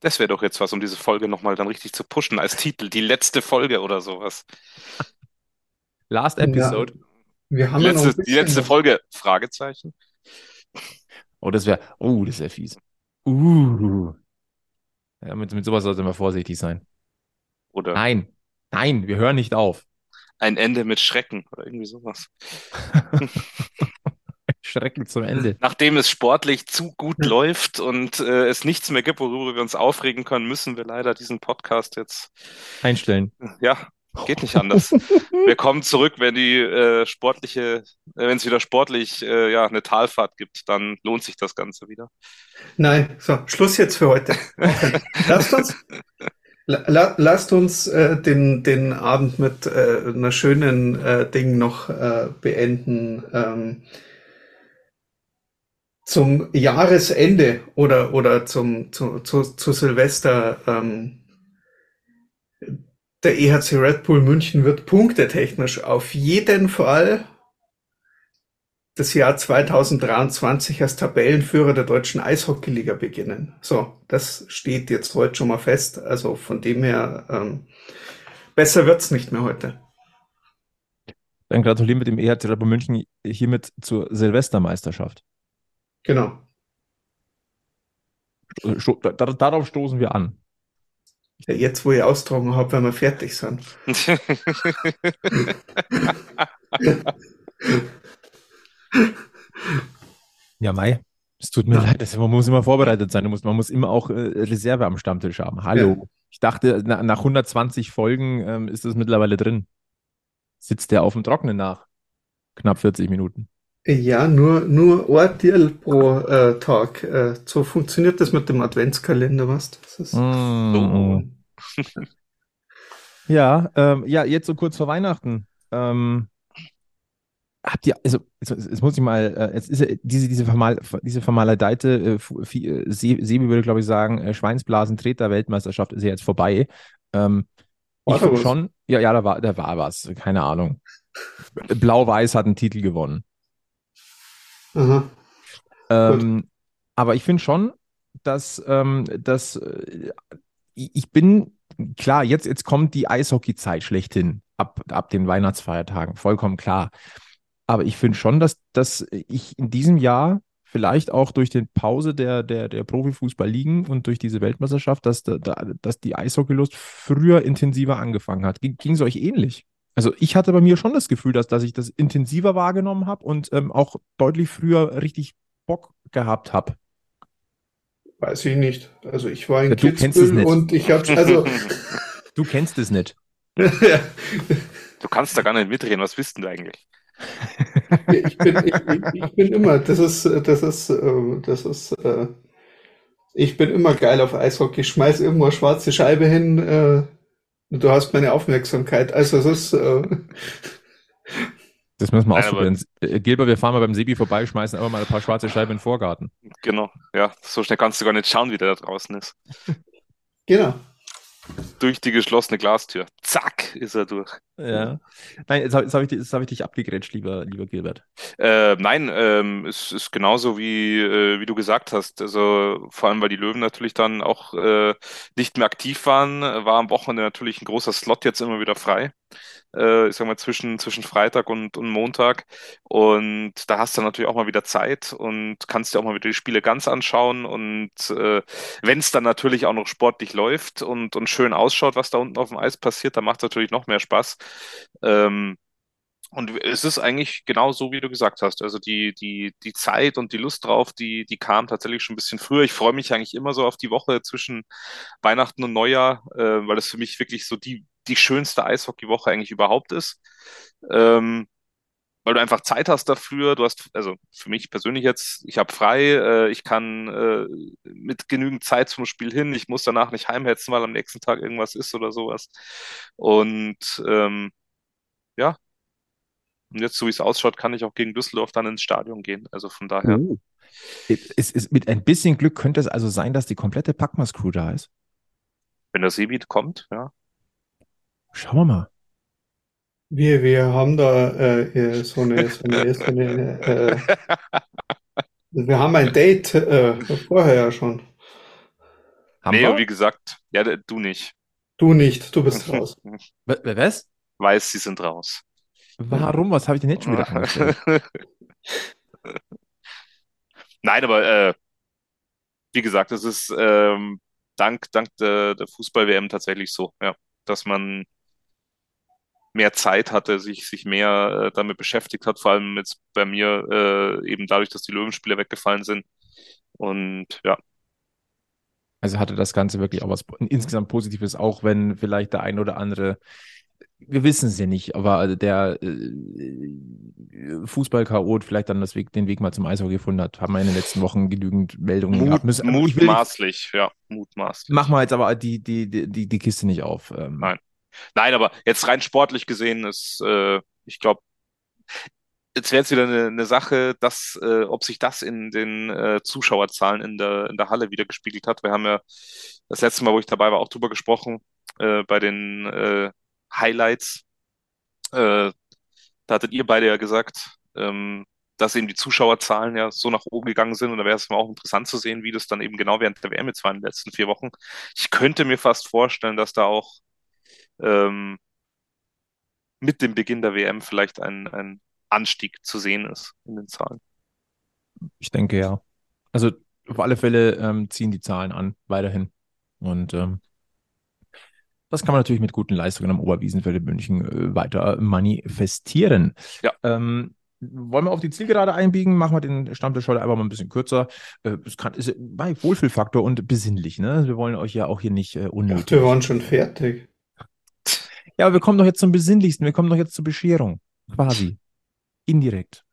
Das wäre doch jetzt was, um diese Folge nochmal dann richtig zu pushen als Titel. Die letzte Folge oder sowas. Last Episode. Wir haben Die ja noch ein letzte, die letzte. Folge, Fragezeichen. Oh, das wäre, oh, das wäre fies. Uh. Ja, mit, mit sowas sollte man vorsichtig sein. Oder Nein, nein, wir hören nicht auf. ein Ende mit Schrecken oder irgendwie sowas. Schrecken zum Ende. Nachdem es sportlich zu gut läuft und äh, es nichts mehr gibt, worüber wir uns aufregen können, müssen wir leider diesen Podcast jetzt, Einstellen. ja, geht nicht anders. Wir kommen zurück, wenn die äh, sportliche, äh, wenn es wieder sportlich äh, ja, eine Talfahrt gibt, dann lohnt sich das Ganze wieder. Nein, so, Schluss jetzt für heute. Lasst uns, la, la, lasst uns äh, den, den Abend mit äh, einer schönen äh, Ding noch äh, beenden. Ähm, zum Jahresende oder, oder zum, zu, zu, zu Silvester. Ähm, der EHC Red Bull München wird punktetechnisch auf jeden Fall das Jahr 2023 als Tabellenführer der deutschen Eishockeyliga beginnen. So, das steht jetzt heute schon mal fest. Also von dem her, ähm, besser wird's nicht mehr heute. Dann gratulieren wir dem EHC Red Bull München hiermit zur Silvestermeisterschaft. Genau. Sto da, darauf stoßen wir an. Ja, jetzt, wo ich austragen habe, wenn wir fertig sind. Ja, Mai. Es tut mir Ja. leid, man muss immer vorbereitet sein. Man muss immer auch äh, Reserve am Stammtisch haben. Hallo. Ja. Ich dachte, na, nach 120 Folgen ähm, ist das mittlerweile drin. Sitzt der auf dem Trockenen nach knapp 40 Minuten. Ja, nur, nur ein Deal pro äh, Tag. Äh, so funktioniert das mit dem Adventskalender, was? Das ist, Mm. Ja, ähm, ja, jetzt so kurz vor Weihnachten. Ähm, habt ihr, also, jetzt, jetzt muss ich mal, äh, jetzt ist ja diese, diese, vermal, diese vermaledeite, äh, äh, Se- Sebi würde, glaube ich, sagen, äh, Schweinsblasen-Treter-Weltmeisterschaft ist ja jetzt vorbei. Ähm, ich was? schon, ja, ja, da war, da war was, keine Ahnung. Blau-Weiß hat einen Titel gewonnen. Aha. Ähm, aber ich finde schon, dass, ähm, dass äh, ich bin, klar, jetzt, jetzt kommt die Eishockey-Zeit schlechthin, ab, ab den Weihnachtsfeiertagen, vollkommen klar. Aber ich finde schon, dass, dass ich in diesem Jahr vielleicht auch durch die Pause der, der, der Profifußball-Ligen und durch diese Weltmeisterschaft, dass, da, da- dass die Eishockeylust früher intensiver angefangen hat. Ging es euch ähnlich? Also ich hatte bei mir schon das Gefühl, dass, dass ich das intensiver wahrgenommen habe und ähm, auch deutlich früher richtig Bock gehabt habe. Weiß ich nicht. Also ich war in Ja, du kennst es Kitzbühel nicht. und ich habe also Du kennst es nicht. Du kannst da gar nicht mitreden, was bist denn du eigentlich? ich bin ich, ich, bin immer das ist das ist äh, das ist äh, ich bin immer geil auf Eishockey. Ich schmeiß irgendwo eine schwarze Scheibe hin. Du hast meine Aufmerksamkeit. Also es ist äh, Das müssen wir Nein, ausprobieren. Äh, Gilbert, wir fahren mal beim Sebi vorbei, schmeißen einfach mal ein paar schwarze Scheiben in den Vorgarten. Genau, ja, so schnell kannst du gar nicht schauen, wie der da draußen ist. genau. Durch die geschlossene Glastür. Zack, ist er durch. Ja. Nein, jetzt habe hab ich, jetzt hab ich dich abgegrätscht, lieber, lieber Gilbert. Äh, nein, ähm, es ist genauso wie, äh, wie du gesagt hast. Also vor allem, weil die Löwen natürlich dann auch äh, nicht mehr aktiv waren, war am Wochenende natürlich ein großer Slot jetzt immer wieder frei. Äh, ich sag mal zwischen, zwischen Freitag und, und Montag. Und da hast du natürlich auch mal wieder Zeit und kannst dir auch mal wieder die Spiele ganz anschauen. Und äh, wenn es dann natürlich auch noch sportlich läuft und, und schön ausschaut, was da unten auf dem Eis passiert, dann macht es natürlich noch mehr Spaß. Ähm, und es ist eigentlich genau so, wie du gesagt hast. Also die, die, die Zeit und die Lust drauf, die, die kam tatsächlich schon ein bisschen früher. Ich freue mich eigentlich immer so auf die Woche zwischen Weihnachten und Neujahr, äh, weil das für mich wirklich so die, die schönste Eishockeywoche eigentlich überhaupt ist. Ähm, weil du einfach Zeit hast dafür. Du hast, also für mich persönlich jetzt, ich habe frei, äh, ich kann äh, mit genügend Zeit zum Spiel hin. Ich muss danach nicht heimhetzen, weil am nächsten Tag irgendwas ist oder sowas. Und ähm, ja, und jetzt, so wie es ausschaut, kann ich auch gegen Düsseldorf dann ins Stadion gehen. Also von daher, Oh. Es ist, mit ein bisschen Glück könnte es also sein, dass die komplette Packmas-Crew da ist. wenn der Sebi kommt, ja. Schauen wir mal. Wir, wir haben da äh, so eine, so eine, so eine äh, wir haben ein Date äh, vorher ja schon. Haben nee, wir? wie gesagt, ja, du nicht. Du nicht, du bist raus. W- Was? Weiß, sie sind raus. Warum? Was habe ich denn jetzt schon wieder angestellt? Nein, aber äh, wie gesagt, es ist ähm, dank, dank der, der Fußball-WM tatsächlich so, ja, dass man mehr Zeit hatte, sich, sich mehr äh, damit beschäftigt hat, vor allem jetzt bei mir äh, eben dadurch, dass die Löwenspiele weggefallen sind. Und ja, Also hatte das Ganze wirklich auch was insgesamt Positives, auch wenn vielleicht der ein oder andere, wir wissen es ja nicht, aber der äh, Fußball-Chaot vielleicht dann das Weg, den Weg mal zum Eishockey gefunden hat, haben wir in den letzten Wochen genügend Meldungen Mut, gehabt. Müssen, ich will, mutmaßlich, ja, mutmaßlich. mach mal jetzt aber die, die, die, die, die Kiste nicht auf. Ähm, Nein. Nein, aber jetzt rein sportlich gesehen ist, äh, ich glaube, jetzt wäre jetzt wieder eine, eine Sache, dass, äh, ob sich das in den äh, Zuschauerzahlen in der, in der Halle wieder gespiegelt hat. Wir haben ja das letzte Mal, wo ich dabei war, auch drüber gesprochen, äh, bei den äh, Highlights. Äh, da hattet ihr beide ja gesagt, ähm, dass eben die Zuschauerzahlen ja so nach oben gegangen sind. Und da wäre es auch interessant zu sehen, wie das dann eben genau während der WM jetzt war in den letzten vier Wochen. Ich könnte mir fast vorstellen, dass da auch ähm, mit dem Beginn der WM vielleicht ein, ein Anstieg zu sehen ist in den Zahlen. Ich denke ja. Also auf alle Fälle ähm, ziehen die Zahlen an, weiterhin. Und ähm, das kann man natürlich mit guten Leistungen am Oberwiesenfeld in München äh, weiter manifestieren. Ja. Ähm, wollen wir auf die Zielgerade einbiegen? Machen wir den Stammtisch heute einfach mal ein bisschen kürzer. Äh, Es kann, ist bei Wohlfühlfaktor und besinnlich, ne? Wir wollen euch ja auch hier nicht äh, Ach, unnötig. wir waren schon fertig. Ja, aber wir kommen doch jetzt zum Besinnlichsten. Wir kommen doch jetzt zur Bescherung. Quasi. Indirekt.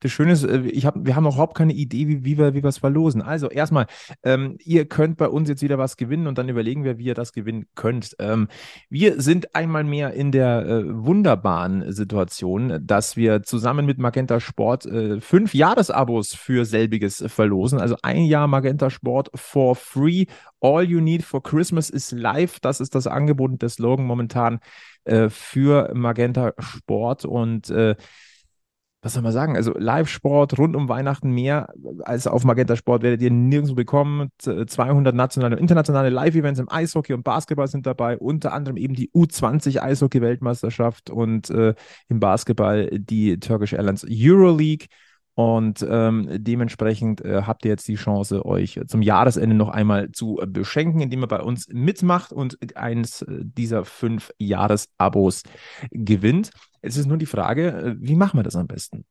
Das Schöne ist, äh, ich hab, wir haben noch überhaupt keine Idee, wie, wie wir wie es verlosen. Also erstmal, ähm, ihr könnt bei uns jetzt wieder was gewinnen und dann überlegen wir, wie ihr das gewinnen könnt. Ähm, wir sind einmal mehr in der äh, wunderbaren Situation, dass wir zusammen mit Magenta Sport äh, fünf Jahresabos für selbiges verlosen. Also ein Jahr Magenta Sport for free. All you need for Christmas is live. Das ist das Angebot und der Slogan momentan äh, für Magenta Sport und äh, was soll man sagen? Also Live-Sport rund um Weihnachten mehr als auf Magenta Sport werdet ihr nirgendwo bekommen. Z- 200 nationale und internationale Live-Events im Eishockey und Basketball sind dabei, unter anderem eben die U20 Eishockey-Weltmeisterschaft und äh, im Basketball die Turkish Airlines Euroleague. Und ähm, dementsprechend äh, habt ihr jetzt die Chance, euch zum Jahresende noch einmal zu äh, beschenken, indem ihr bei uns mitmacht und eins äh, dieser fünf Jahresabos gewinnt. Es ist nur die Frage, äh, wie machen wir das am besten?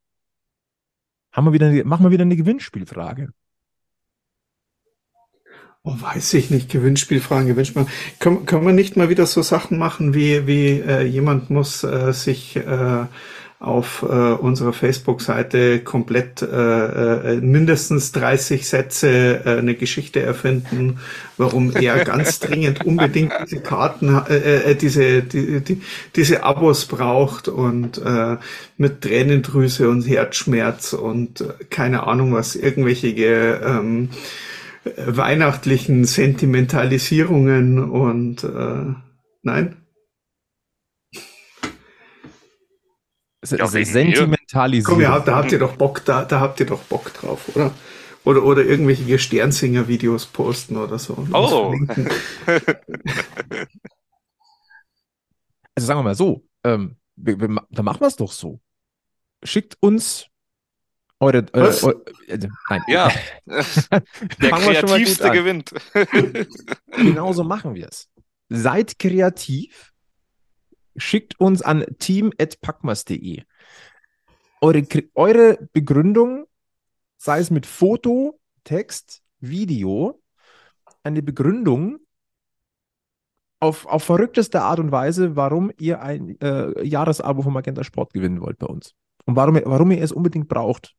Haben wir wieder machen wir wieder eine Gewinnspielfrage? Oh, weiß ich nicht. Gewinnspielfragen, Gewinnspiel. Können, können wir nicht mal wieder so Sachen machen wie, wie äh, jemand muss äh, sich äh, auf äh, unserer Facebook-Seite komplett äh, äh, mindestens 30 Sätze äh, eine Geschichte erfinden, warum er ganz dringend unbedingt diese Karten, äh, äh, diese, die, die, diese Abos braucht und äh, mit Tränendrüse und Herzschmerz und äh, keine Ahnung was, irgendwelche ähm, weihnachtlichen Sentimentalisierungen und äh, nein? Ja, Sentimentalisieren. Komm, ja, da habt ihr doch Bock, da, da habt ihr doch Bock drauf, oder? Oder, oder irgendwelche Sternsinger-Videos posten oder so. Oh. also sagen wir mal so, ähm, wir, wir, da machen wir es doch so. Schickt uns eure, eure, eure äh, nein. Ja, der kreativste gewinnt. Genauso machen wir es. Seid kreativ. Schickt uns an team.packmas.de eure, eure Begründung, sei es mit Foto, Text, Video, eine Begründung auf, auf verrückteste Art und Weise, warum ihr ein äh, Jahresabo vom Magenta Sport gewinnen wollt bei uns. Und warum, warum ihr es unbedingt braucht.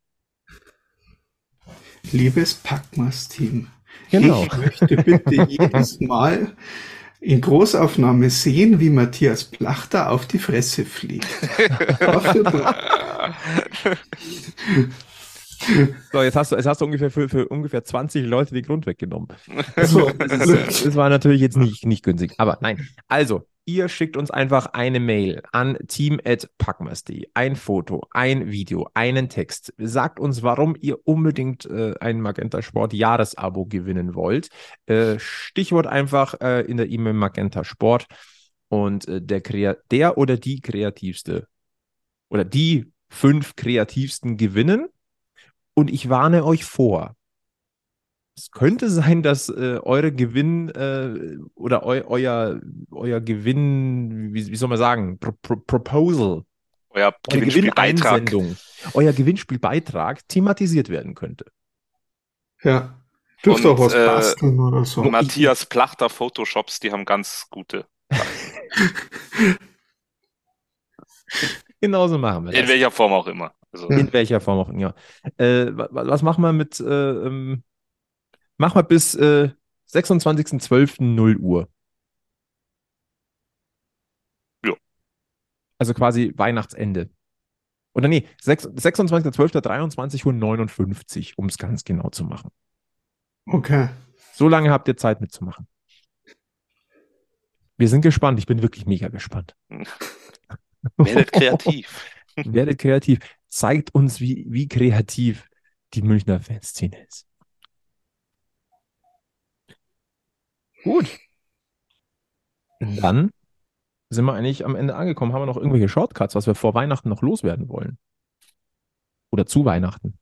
Liebes Packmas-Team, genau. ich möchte bitte jedes Mal in Großaufnahme sehen, wie Matthias Plachter auf die Fresse fliegt. so, jetzt hast du, jetzt hast du ungefähr für, für ungefähr 20 Leute die Grund weggenommen. So, das, das war natürlich jetzt nicht, nicht günstig. Aber nein. Also, Ihr schickt uns einfach eine Mail an team.packmas.de, ein Foto, ein Video, einen Text. Sagt uns, warum ihr unbedingt äh, ein Magenta Sport Jahresabo gewinnen wollt. Äh, Stichwort einfach äh, in der E-Mail Magenta Sport und äh, der, der oder die kreativste oder die fünf kreativsten gewinnen. Und ich warne euch vor, es könnte sein, dass äh, eure Gewinn äh, oder eu, euer, euer Gewinn, wie, wie soll man sagen, Pro, Pro, Proposal, euer Gewinnspielbeitrag, euer Gewinnspielbeitrag thematisiert werden könnte. Ja. Dürft auch was äh, basteln oder so. Matthias Plachter Photoshops, die haben ganz gute. Genauso machen wir das. In welcher Form auch immer. Also. In welcher Form auch immer. Äh, was machen wir mit äh, ähm, Mach mal bis äh, 26.12.0 Uhr. Ja. Also quasi Weihnachtsende. Oder nee, 26.12.23.59 Uhr, um es ganz genau zu machen. Okay. So lange habt ihr Zeit mitzumachen. Wir sind gespannt. Ich bin wirklich mega gespannt. Werdet kreativ. Werdet kreativ. Zeigt uns, wie, wie kreativ die Münchner Fanszene ist. Gut. Dann sind wir eigentlich am Ende angekommen. Haben wir noch irgendwelche Shortcuts, was wir vor Weihnachten noch loswerden wollen? Oder zu Weihnachten?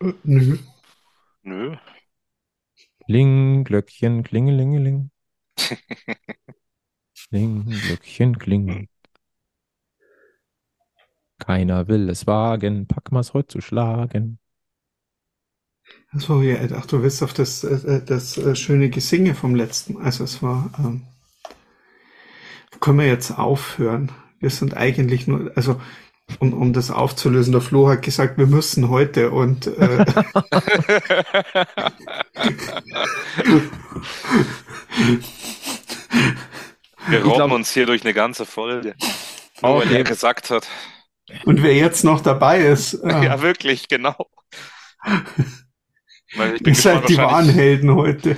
Äh, nö. Nö. Kling, Glöckchen, klingelingeling. Kling, Glöckchen, kling. Keiner will es wagen, pack mal's heute zu schlagen. Achso, ja, ach, du willst auf das, äh, äh, das, das schöne Gesinge vom letzten. Also es war, ähm, können wir jetzt aufhören? Wir sind eigentlich nur, also um, um das aufzulösen, der Flo hat gesagt, wir müssen heute und äh, wir robben glaub, uns hier durch eine ganze Folge, nur okay. weil er gesagt hat. Und wer jetzt noch dabei ist. Äh, ja, wirklich, genau. Weil ich bin Ihr seid die wahren Helden heute.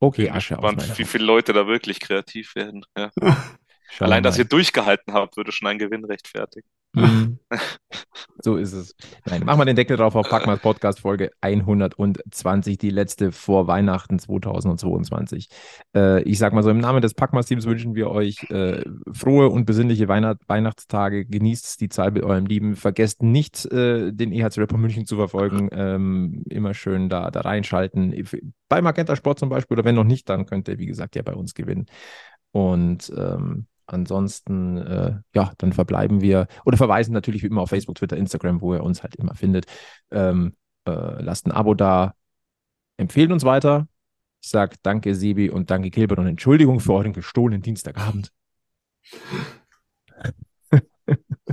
Okay, Asche auf Wie viele Leute da wirklich kreativ werden. Ja. Allein, dass ihr durchgehalten habt, würde schon ein Gewinn rechtfertigen. Mhm. so ist es. Nein, mach mal den Deckel drauf auf Packmas Podcast Folge 120, die letzte vor Weihnachten 2022. Äh, ich sag mal so, im Namen des Packmas Teams wünschen wir euch äh, frohe und besinnliche Weihnacht Weihnachtstage. Genießt die Zeit mit eurem Lieben. Vergesst nicht, äh, den EHC Rapper München zu verfolgen. Ähm, immer schön da, da reinschalten. Bei Magenta Sport zum Beispiel, oder wenn noch nicht, dann könnt ihr, wie gesagt, ja bei uns gewinnen. Und ähm, ansonsten, äh, ja, dann verbleiben wir oder verweisen natürlich wie immer auf Facebook, Twitter, Instagram, wo ihr uns halt immer findet. Ähm, äh, lasst ein Abo da, empfehlt uns weiter. Ich sage danke, Sebi, und danke, Gilbert, und Entschuldigung für euren gestohlenen Dienstagabend.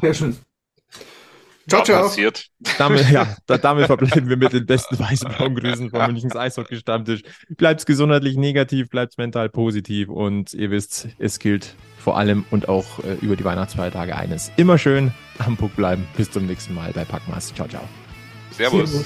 Sehr schön. Ciao, ciao. Passiert. Damit, ja, da, damit verbleiben wir mit den besten weißen Grüßen vom Münchens Eishockey-Stammtisch. Bleibt's gesundheitlich negativ, bleibt's mental positiv und ihr wisst, es gilt vor allem und auch äh, über die Weihnachtsfeiertage eines. Immer schön am Puck bleiben. Bis zum nächsten Mal bei Packmas. Ciao, ciao. Servus. Servus.